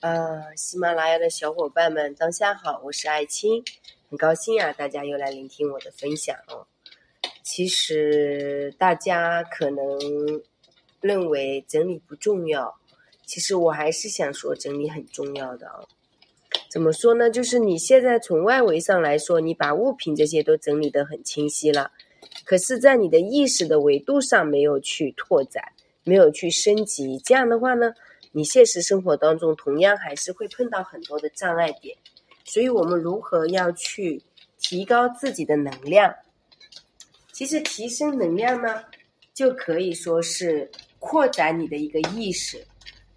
呃，喜马拉雅的小伙伴们，当下好，我是爱青，很高兴啊，大家又来聆听我的分享哦。其实大家可能认为整理不重要，其实我还是想说整理很重要的啊。怎么说呢？就是你现在从外围上来说，你把物品这些都整理得很清晰了，可是，在你的意识的维度上没有去拓展，没有去升级，这样的话呢？你现实生活当中同样还是会碰到很多的障碍点，所以我们如何要去提高自己的能量？其实提升能量呢，就可以说是扩展你的一个意识。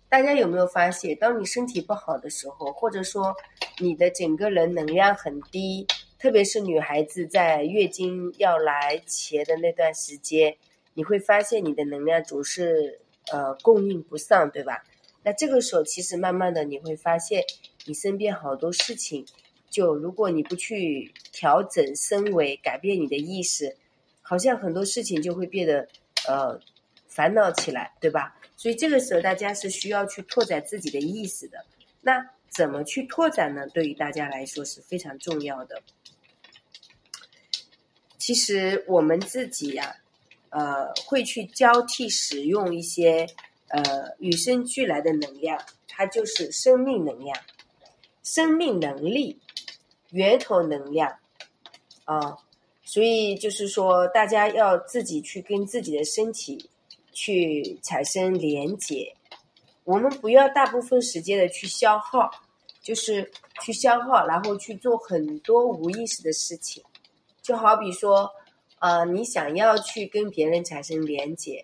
大家有没有发现，当你身体不好的时候，或者说你的整个人能量很低，特别是女孩子在月经要来前的那段时间，你会发现你的能量总是呃供应不上，对吧？那这个时候，其实慢慢的你会发现，你身边好多事情，就如果你不去调整升维，改变你的意识，好像很多事情就会变得呃烦恼起来，对吧？所以这个时候大家是需要去拓展自己的意识的。那怎么去拓展呢？对于大家来说是非常重要的。其实我们自己呀，呃，会去交替使用一些。呃，与生俱来的能量，它就是生命能量、生命能力、源头能量啊。所以就是说，大家要自己去跟自己的身体去产生连接。我们不要大部分时间的去消耗，就是去消耗，然后去做很多无意识的事情。就好比说，呃，你想要去跟别人产生连接。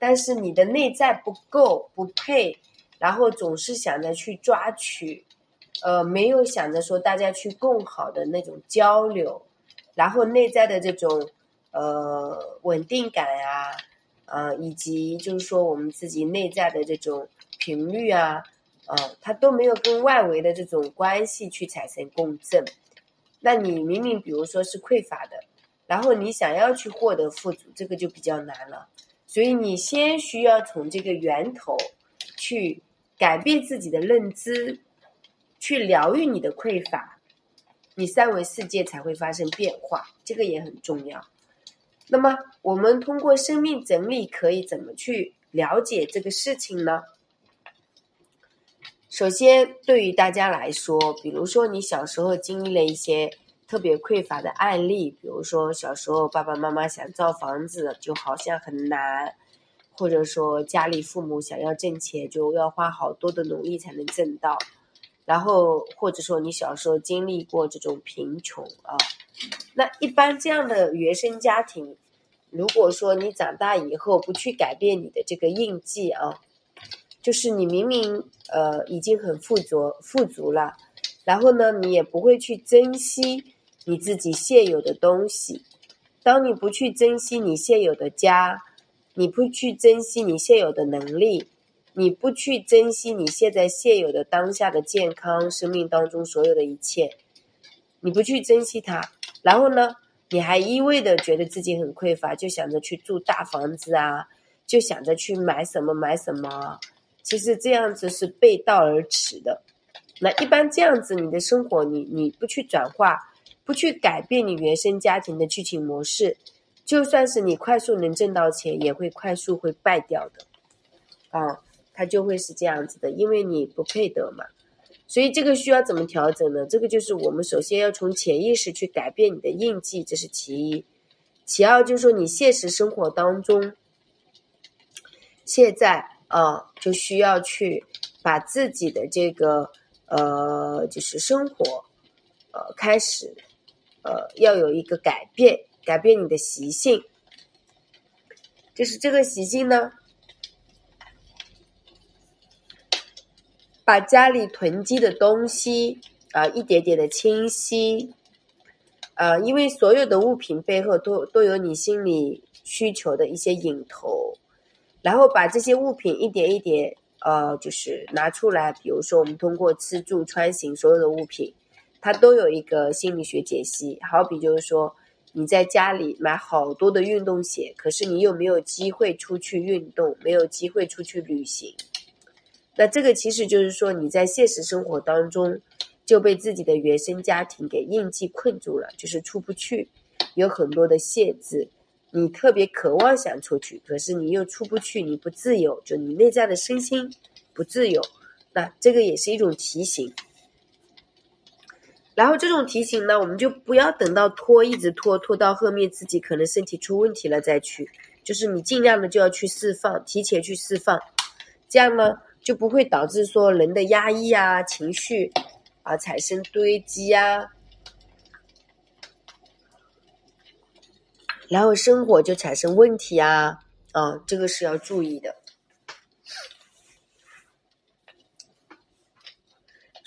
但是你的内在不够不配，然后总是想着去抓取，呃，没有想着说大家去更好的那种交流，然后内在的这种呃稳定感呀，呃，以及就是说我们自己内在的这种频率啊，呃，它都没有跟外围的这种关系去产生共振，那你明明比如说是匮乏的，然后你想要去获得富足，这个就比较难了。所以你先需要从这个源头去改变自己的认知，去疗愈你的匮乏，你三维世界才会发生变化，这个也很重要。那么我们通过生命整理可以怎么去了解这个事情呢？首先，对于大家来说，比如说你小时候经历了一些。特别匮乏的案例，比如说小时候爸爸妈妈想造房子，就好像很难；或者说家里父母想要挣钱，就要花好多的努力才能挣到。然后或者说你小时候经历过这种贫穷啊，那一般这样的原生家庭，如果说你长大以后不去改变你的这个印记啊，就是你明明呃已经很富足富足了，然后呢你也不会去珍惜。你自己现有的东西，当你不去珍惜你现有的家，你不去珍惜你现有的能力，你不去珍惜你现在现有的当下的健康，生命当中所有的一切，你不去珍惜它，然后呢，你还一味的觉得自己很匮乏，就想着去住大房子啊，就想着去买什么买什么，其实这样子是背道而驰的。那一般这样子，你的生活你你不去转化。不去改变你原生家庭的剧情模式，就算是你快速能挣到钱，也会快速会败掉的，啊，它就会是这样子的，因为你不配得嘛。所以这个需要怎么调整呢？这个就是我们首先要从潜意识去改变你的印记，这是其一。其二就是说你现实生活当中，现在啊就需要去把自己的这个呃就是生活呃开始。呃，要有一个改变，改变你的习性，就是这个习性呢，把家里囤积的东西啊，一点点的清晰，啊，因为所有的物品背后都都有你心理需求的一些影头，然后把这些物品一点一点，呃，就是拿出来，比如说我们通过吃住穿行所有的物品。它都有一个心理学解析，好比就是说，你在家里买好多的运动鞋，可是你又没有机会出去运动，没有机会出去旅行，那这个其实就是说你在现实生活当中就被自己的原生家庭给印记困住了，就是出不去，有很多的限制。你特别渴望想出去，可是你又出不去，你不自由，就你内在的身心不自由。那这个也是一种提醒。然后这种提醒呢，我们就不要等到拖，一直拖，拖到后面自己可能身体出问题了再去。就是你尽量的就要去释放，提前去释放，这样呢就不会导致说人的压抑啊、情绪啊产生堆积啊。然后生活就产生问题啊，啊，这个是要注意的。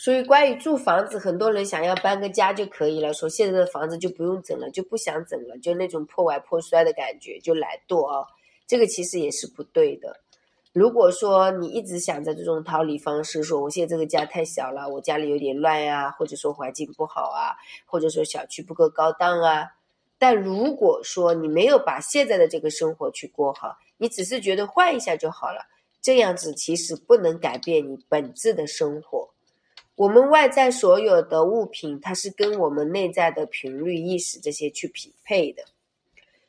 所以关于住房子，很多人想要搬个家就可以了，说现在的房子就不用整了，就不想整了，就那种破歪破摔的感觉，就懒惰啊。这个其实也是不对的。如果说你一直想着这种逃离方式，说我现在这个家太小了，我家里有点乱呀，或者说环境不好啊，或者说小区不够高档啊。但如果说你没有把现在的这个生活去过好，你只是觉得换一下就好了，这样子其实不能改变你本质的生活。我们外在所有的物品，它是跟我们内在的频率、意识这些去匹配的。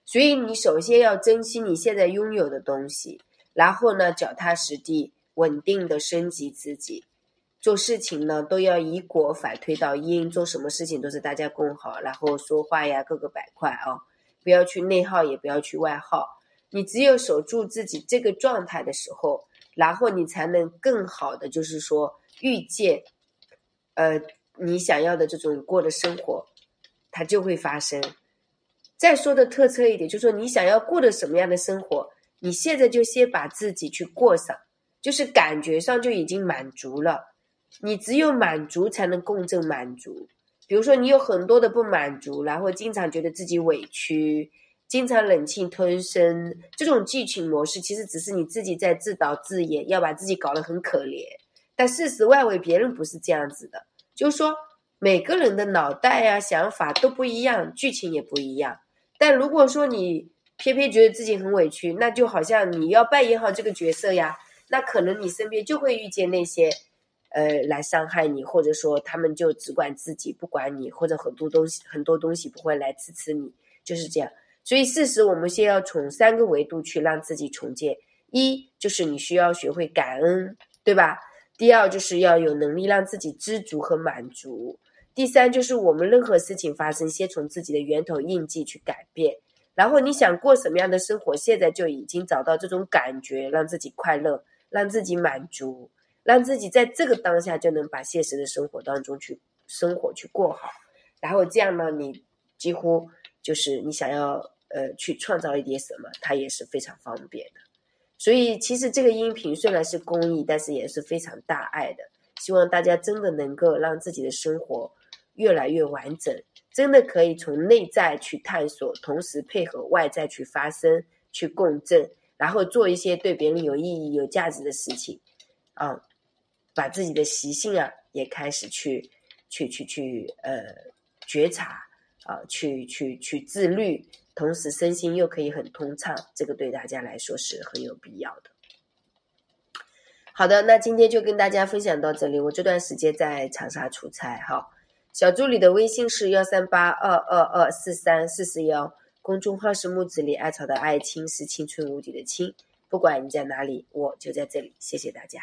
所以你首先要珍惜你现在拥有的东西，然后呢，脚踏实地、稳定的升级自己。做事情呢，都要以果反推到因，做什么事情都是大家共好，然后说话呀，各个板块啊，不要去内耗，也不要去外耗。你只有守住自己这个状态的时候，然后你才能更好的，就是说遇见，呃，你想要的这种过的生活，它就会发生。再说的特色一点，就是说你想要过的什么样的生活，你现在就先把自己去过上，就是感觉上就已经满足了。你只有满足才能共振满足。比如说，你有很多的不满足，然后经常觉得自己委屈，经常忍气吞声，这种剧情模式其实只是你自己在自导自演，要把自己搞得很可怜。但事实外围别人不是这样子的，就是说每个人的脑袋呀、想法都不一样，剧情也不一样。但如果说你偏偏觉得自己很委屈，那就好像你要扮演好这个角色呀，那可能你身边就会遇见那些。呃，来伤害你，或者说他们就只管自己，不管你，或者很多东西很多东西不会来支持你，就是这样。所以，事实我们先要从三个维度去让自己重建：一就是你需要学会感恩，对吧？第二就是要有能力让自己知足和满足；第三就是我们任何事情发生，先从自己的源头印记去改变。然后你想过什么样的生活，现在就已经找到这种感觉，让自己快乐，让自己满足。让自己在这个当下就能把现实的生活当中去生活去过好，然后这样呢，你几乎就是你想要呃去创造一点什么，它也是非常方便的。所以其实这个音频虽然是公益，但是也是非常大爱的。希望大家真的能够让自己的生活越来越完整，真的可以从内在去探索，同时配合外在去发生、去共振，然后做一些对别人有意义、有价值的事情啊。把自己的习性啊，也开始去去去去呃觉察啊，去去去自律，同时身心又可以很通畅，这个对大家来说是很有必要的。好的，那今天就跟大家分享到这里。我这段时间在长沙出差哈，小助理的微信是幺三八二二二四三四四幺，公众号是木子里艾草的爱青是青春无敌的青，不管你在哪里，我就在这里，谢谢大家。